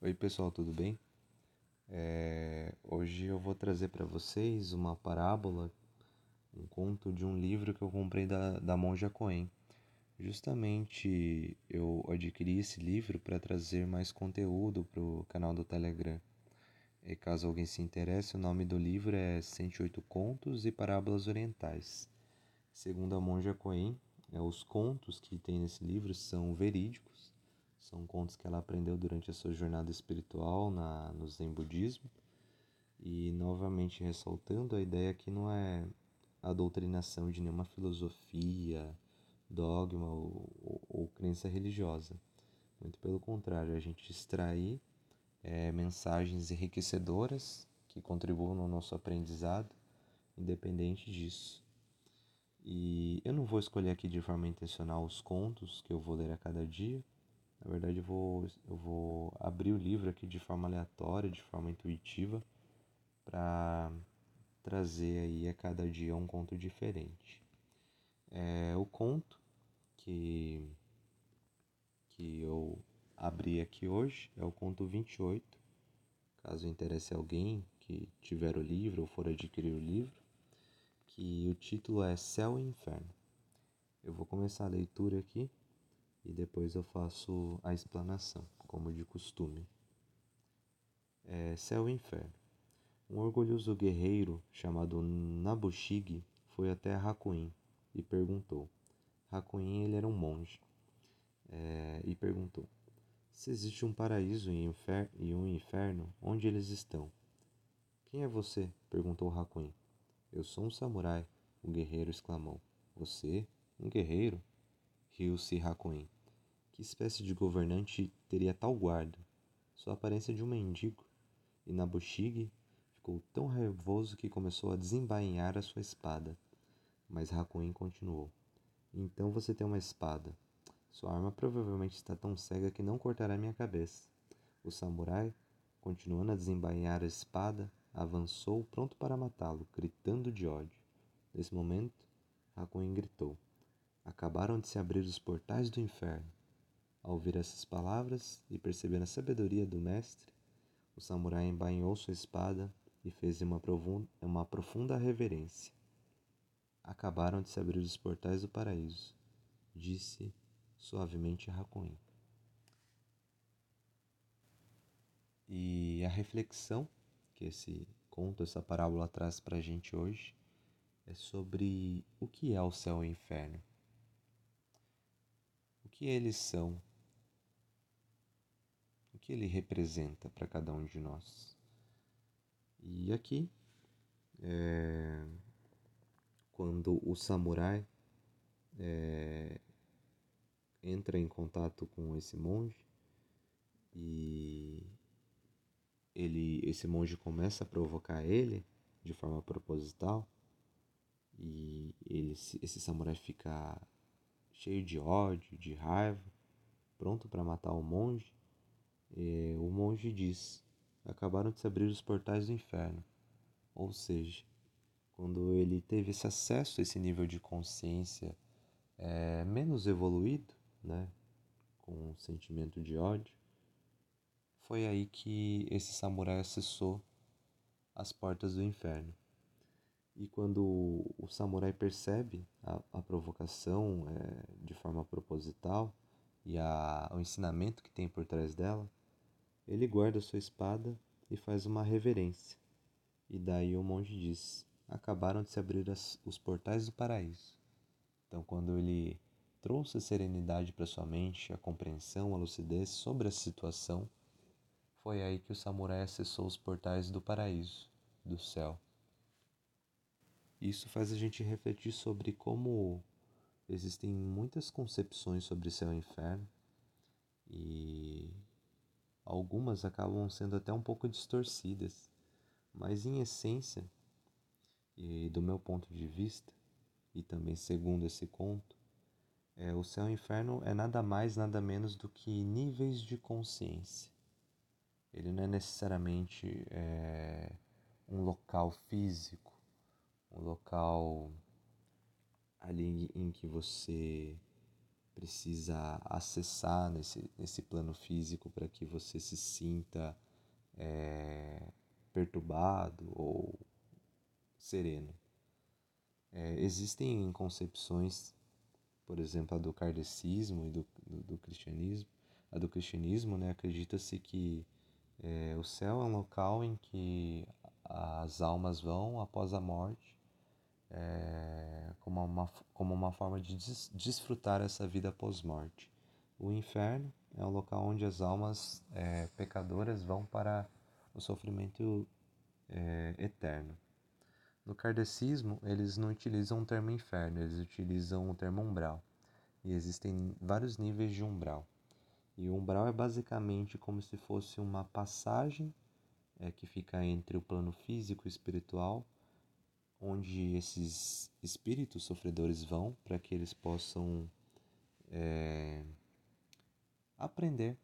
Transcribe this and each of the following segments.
Oi, pessoal, tudo bem? É, Hoje eu vou trazer para vocês uma parábola, um conto de um livro que eu comprei da, da Monja Coen. Justamente eu adquiri esse livro para trazer mais conteúdo para o canal do Telegram. E caso alguém se interesse, o nome do livro é 108 Contos e Parábolas Orientais. Segundo a Monja Coen, é, os contos que tem nesse livro são verídicos são contos que ela aprendeu durante a sua jornada espiritual na, no Zen Budismo. E novamente ressaltando a ideia que não é a doutrinação de nenhuma filosofia, dogma ou, ou, ou crença religiosa. Muito pelo contrário, a gente extrair é, mensagens enriquecedoras que contribuam no nosso aprendizado, independente disso. E eu não vou escolher aqui de forma intencional os contos que eu vou ler a cada dia, na verdade, eu vou, eu vou abrir o livro aqui de forma aleatória, de forma intuitiva, para trazer aí a cada dia um conto diferente. É, o conto que, que eu abri aqui hoje é o conto 28. Caso interesse alguém que tiver o livro ou for adquirir o livro, que o título é Céu e Inferno. Eu vou começar a leitura aqui e depois eu faço a explanação, como de costume. É, céu e Inferno. Um orgulhoso guerreiro chamado Nabushig foi até Hakuin e perguntou. Hakuin ele era um monge é, e perguntou: se existe um paraíso e um inferno, onde eles estão? Quem é você? perguntou Hakuin. Eu sou um samurai, o guerreiro exclamou. Você? Um guerreiro? Riu-se Hakuin. Que espécie de governante teria tal guarda? Sua aparência de um mendigo. E Nabushig ficou tão raivoso que começou a desembainhar a sua espada. Mas Hakuin continuou. Então você tem uma espada. Sua arma provavelmente está tão cega que não cortará minha cabeça. O samurai, continuando a desembainhar a espada, avançou pronto para matá-lo, gritando de ódio. Nesse momento, Hakuin gritou: Acabaram de se abrir os portais do inferno. Ao ouvir essas palavras e percebendo a sabedoria do mestre, o samurai embainhou sua espada e fez uma profunda, uma profunda reverência. Acabaram de se abrir os portais do paraíso, disse suavemente Hakuin. E a reflexão que esse conto, essa parábola traz para a gente hoje é sobre o que é o céu e o inferno. Que eles são o que ele representa para cada um de nós. E aqui, é, quando o samurai é, entra em contato com esse monge e ele, esse monge começa a provocar ele de forma proposital e ele, esse samurai fica cheio de ódio, de raiva, pronto para matar o monge é, o monge diz: acabaram de se abrir os portais do inferno. Ou seja, quando ele teve esse acesso a esse nível de consciência é, menos evoluído, né, com um sentimento de ódio, foi aí que esse samurai acessou as portas do inferno. E quando o samurai percebe a, a provocação é, de forma proposital e a, o ensinamento que tem por trás dela, ele guarda sua espada e faz uma reverência. E daí o monge diz: Acabaram de se abrir as, os portais do paraíso. Então, quando ele trouxe a serenidade para sua mente, a compreensão, a lucidez sobre a situação, foi aí que o samurai acessou os portais do paraíso, do céu. Isso faz a gente refletir sobre como existem muitas concepções sobre céu e inferno e algumas acabam sendo até um pouco distorcidas, mas em essência, e do meu ponto de vista, e também segundo esse conto, é, o céu e o inferno é nada mais, nada menos do que níveis de consciência. Ele não é necessariamente é, um local físico, um local ali em que você precisa acessar nesse, nesse plano físico para que você se sinta é, perturbado ou sereno. É, existem concepções, por exemplo, a do kardecismo e do, do, do cristianismo. A do cristianismo, né, acredita-se que é, o céu é um local em que as almas vão após a morte, é, como, uma, como uma forma de des, desfrutar essa vida pós-morte. O inferno é um local onde as almas é, pecadoras vão para o sofrimento é, eterno. No kardecismo, eles não utilizam o termo inferno, eles utilizam o termo umbral. E existem vários níveis de umbral. E o umbral é basicamente como se fosse uma passagem é, que fica entre o plano físico e espiritual, onde esses espíritos sofredores vão para que eles possam é, aprender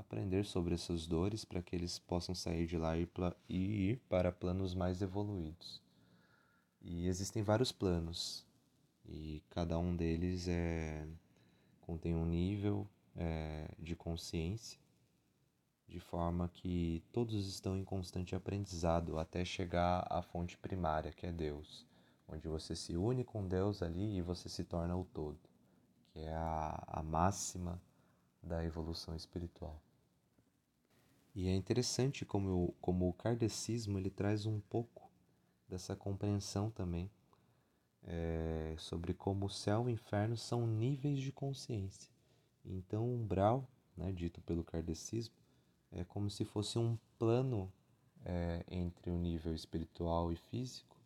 aprender sobre essas dores para que eles possam sair de lá e ir para planos mais evoluídos. E existem vários planos e cada um deles é, contém um nível é, de consciência, de forma que todos estão em constante aprendizado até chegar à fonte primária, que é Deus, onde você se une com Deus ali e você se torna o todo, que é a, a máxima da evolução espiritual. E é interessante como, eu, como o kardecismo ele traz um pouco dessa compreensão também é, sobre como o céu e o inferno são níveis de consciência. Então, o umbral, né, dito pelo kardecismo, é como se fosse um plano é, entre o nível espiritual e físico,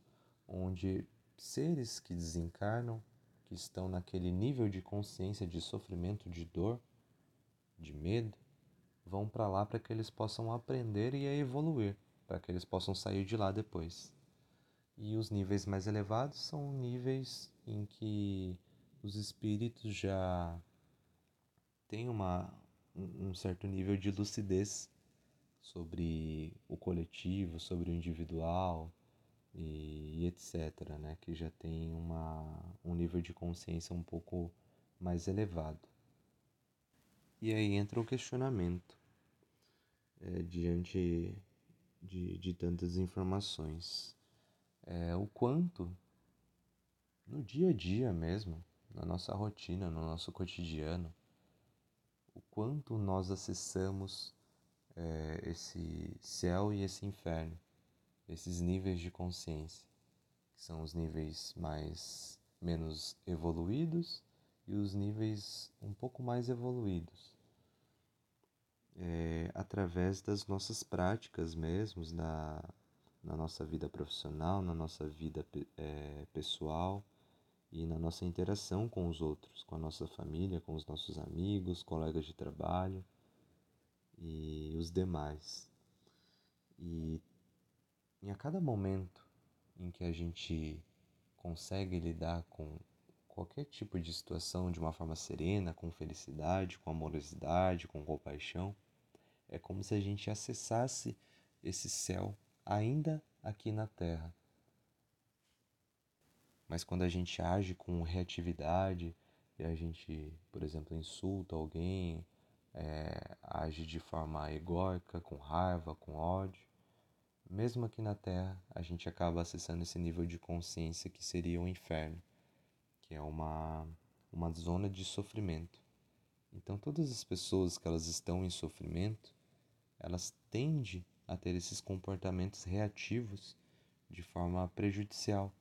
onde seres que desencarnam, que estão naquele nível de consciência de sofrimento, de dor, de medo, vão para lá para que eles possam aprender e evoluir, para que eles possam sair de lá depois. E os níveis mais elevados são níveis em que os espíritos já têm uma, um certo nível de lucidez sobre o coletivo, sobre o individual e, etc., né? que já tem uma, um nível de consciência um pouco mais elevado. E aí entra o questionamento é, diante de, de tantas informações é, o quanto no dia a dia mesmo, na nossa rotina, no nosso cotidiano, quanto nós acessamos é, esse céu e esse inferno, esses níveis de consciência, que são os níveis mais menos evoluídos e os níveis um pouco mais evoluídos. É, através das nossas práticas mesmos, da, na nossa vida profissional, na nossa vida é, pessoal e na nossa interação com os outros, com a nossa família, com os nossos amigos, colegas de trabalho e os demais. E em a cada momento em que a gente consegue lidar com qualquer tipo de situação de uma forma serena, com felicidade, com amorosidade, com compaixão, é como se a gente acessasse esse céu ainda aqui na Terra. Mas quando a gente age com reatividade e a gente, por exemplo, insulta alguém, é, age de forma egóica, com raiva, com ódio, mesmo aqui na Terra, a gente acaba acessando esse nível de consciência que seria o inferno, que é uma, uma zona de sofrimento. Então, todas as pessoas que elas estão em sofrimento, elas tendem a ter esses comportamentos reativos de forma prejudicial,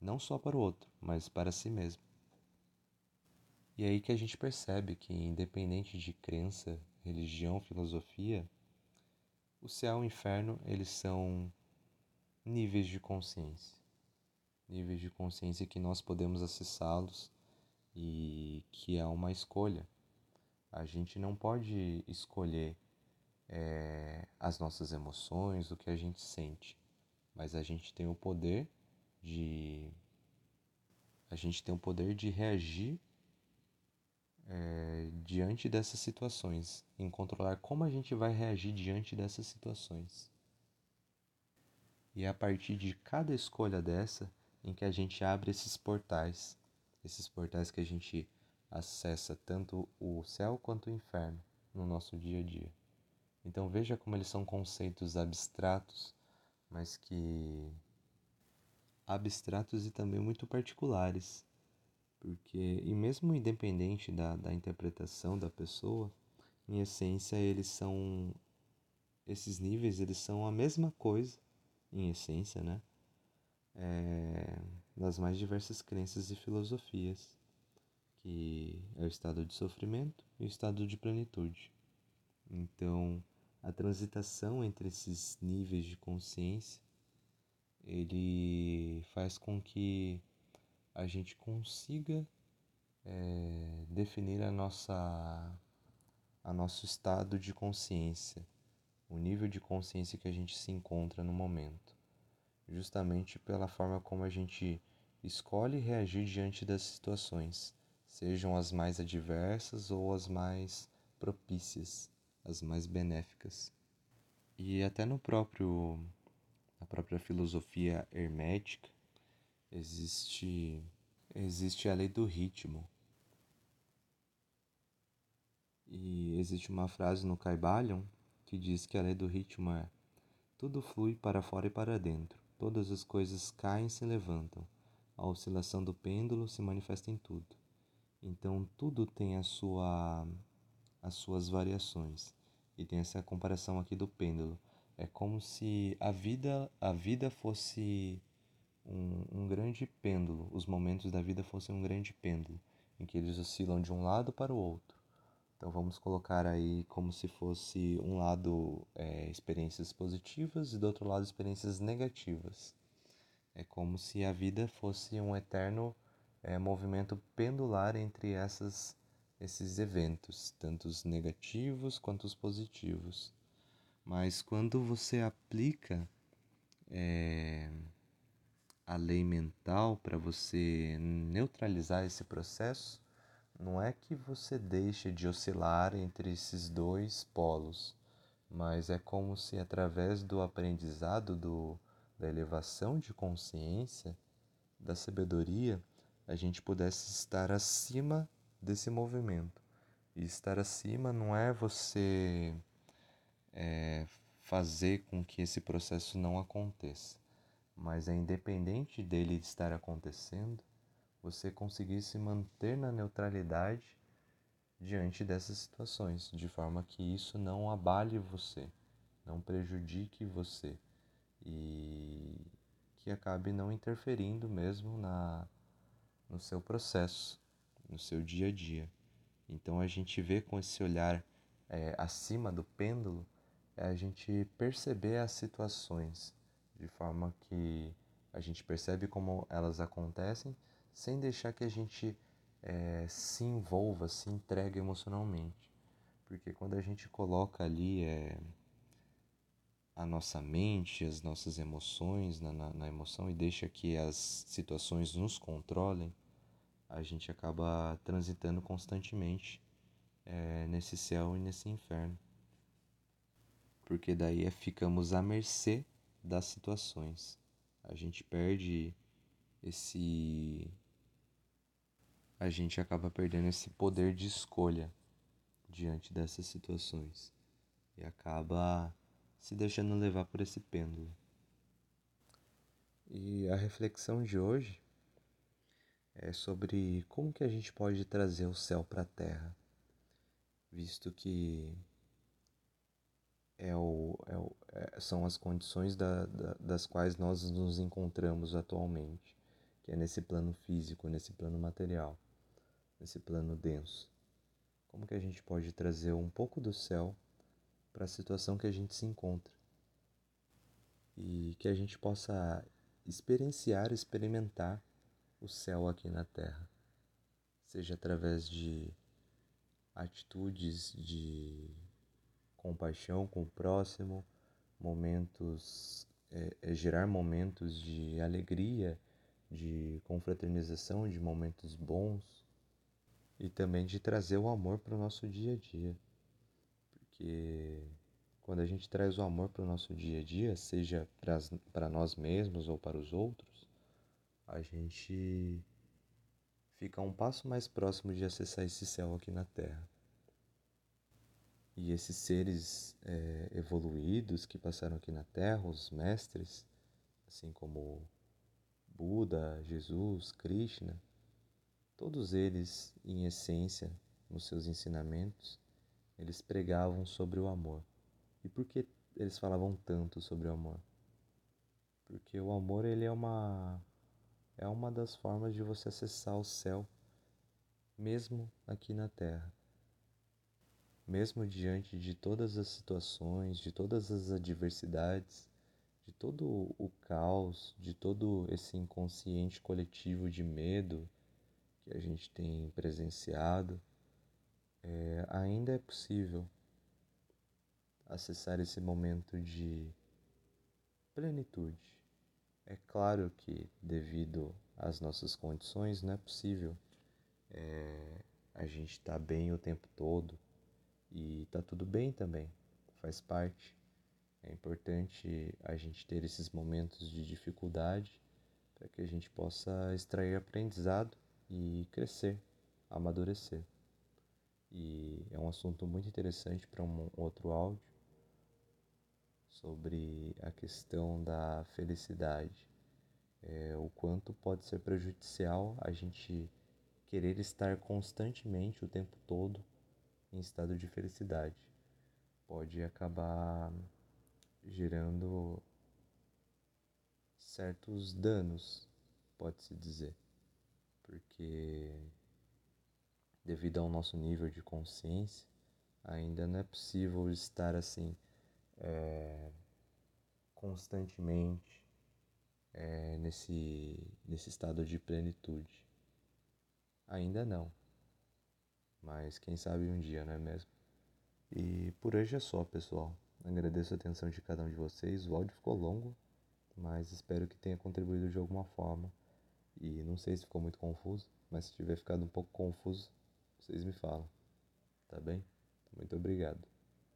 não só para o outro, mas para si mesmo. E é aí que a gente percebe que, independente de crença, religião, filosofia, o céu e o inferno eles são níveis de consciência, níveis de consciência que nós podemos acessá-los e que é uma escolha. A gente não pode escolher é, as nossas emoções, o que a gente sente, mas a gente tem o poder de a gente tem o poder de reagir é, diante dessas situações, em controlar como a gente vai reagir diante dessas situações. E é a partir de cada escolha dessa em que a gente abre esses portais, esses portais que a gente acessa tanto o céu quanto o inferno no nosso dia a dia. Então veja como eles são conceitos abstratos, mas que abstratos e também muito particulares, porque e mesmo independente da, da interpretação da pessoa, em essência eles são esses níveis eles são a mesma coisa em essência, né? É, das mais diversas crenças e filosofias, que é o estado de sofrimento e o estado de plenitude. Então, a transitação entre esses níveis de consciência, ele faz com que a gente consiga é, definir a nossa a nosso estado de consciência, o nível de consciência que a gente se encontra no momento, justamente pela forma como a gente escolhe reagir diante das situações, sejam as mais adversas ou as mais propícias, as mais benéficas. E até no próprio na própria filosofia hermética existe existe a lei do ritmo. E existe uma frase no Caibalion que diz que a lei do ritmo é: tudo flui para fora e para dentro, todas as coisas caem e se levantam, a oscilação do pêndulo se manifesta em tudo. Então tudo tem a sua as suas variações. E tem essa comparação aqui do pêndulo. É como se a vida a vida fosse um, um grande pêndulo, os momentos da vida fossem um grande pêndulo, em que eles oscilam de um lado para o outro. Então vamos colocar aí como se fosse um lado é, experiências positivas e do outro lado experiências negativas. É como se a vida fosse um eterno é, movimento pendular entre essas, esses eventos, tanto os negativos quanto os positivos. Mas quando você aplica é, a lei mental para você neutralizar esse processo, não é que você deixe de oscilar entre esses dois polos, mas é como se através do aprendizado do, da elevação de consciência, da sabedoria, a gente pudesse estar acima desse movimento. E estar acima não é você é, fazer com que esse processo não aconteça, mas é independente dele estar acontecendo, você conseguir se manter na neutralidade diante dessas situações, de forma que isso não abale você, não prejudique você e que acabe não interferindo mesmo na no seu processo, no seu dia a dia. Então a gente vê com esse olhar é, acima do pêndulo, é a gente perceber as situações de forma que a gente percebe como elas acontecem sem deixar que a gente é, se envolva, se entregue emocionalmente. Porque quando a gente coloca ali é, a nossa mente, as nossas emoções na, na, na, emoção e deixa que as situações nos controlem, a gente acaba transitando constantemente é, nesse céu e nesse inferno. Porque daí é, ficamos à mercê das situações. A gente perde esse a gente acaba perdendo esse poder de escolha diante dessas situações e acaba se deixando levar por esse pêndulo. E a reflexão de hoje é sobre como que a gente pode trazer o céu para a terra, visto que é o, é o, é, são as condições da, da, das quais nós nos encontramos atualmente, que é nesse plano físico, nesse plano material nesse plano denso? Como que a gente pode trazer um pouco do céu para a situação que a gente se encontra? E que a gente possa experienciar, experimentar o céu aqui na Terra, seja através de atitudes de compaixão com o próximo, momentos, é, é gerar momentos de alegria, de confraternização, de momentos bons, e também de trazer o amor para o nosso dia a dia. Porque quando a gente traz o amor para o nosso dia a dia, seja para nós mesmos ou para os outros, a gente fica um passo mais próximo de acessar esse céu aqui na Terra. E esses seres é, evoluídos que passaram aqui na Terra, os mestres, assim como Buda, Jesus, Krishna, todos eles, em essência, nos seus ensinamentos, eles pregavam sobre o amor. E por que eles falavam tanto sobre o amor? Porque o amor ele é uma é uma das formas de você acessar o céu mesmo aqui na terra. Mesmo diante de todas as situações, de todas as adversidades, de todo o caos, de todo esse inconsciente coletivo de medo que a gente tem presenciado, é, ainda é possível acessar esse momento de plenitude. É claro que, devido às nossas condições, não é possível é, a gente estar tá bem o tempo todo e tá tudo bem também, faz parte. É importante a gente ter esses momentos de dificuldade para que a gente possa extrair aprendizado e crescer, amadurecer. E é um assunto muito interessante para um outro áudio sobre a questão da felicidade. É, o quanto pode ser prejudicial a gente querer estar constantemente, o tempo todo, em estado de felicidade. Pode acabar gerando certos danos, pode-se dizer, porque devido ao nosso nível de consciência, ainda não é possível estar assim é, constantemente é, nesse, nesse estado de plenitude. Ainda não, mas quem sabe um dia, não é mesmo? E por hoje é só, pessoal. Agradeço a atenção de cada um de vocês. O áudio ficou longo, mas espero que tenha contribuído de alguma forma. E não sei se ficou muito confuso, mas se tiver ficado um pouco confuso, vocês me falam. Tá bem? Muito obrigado.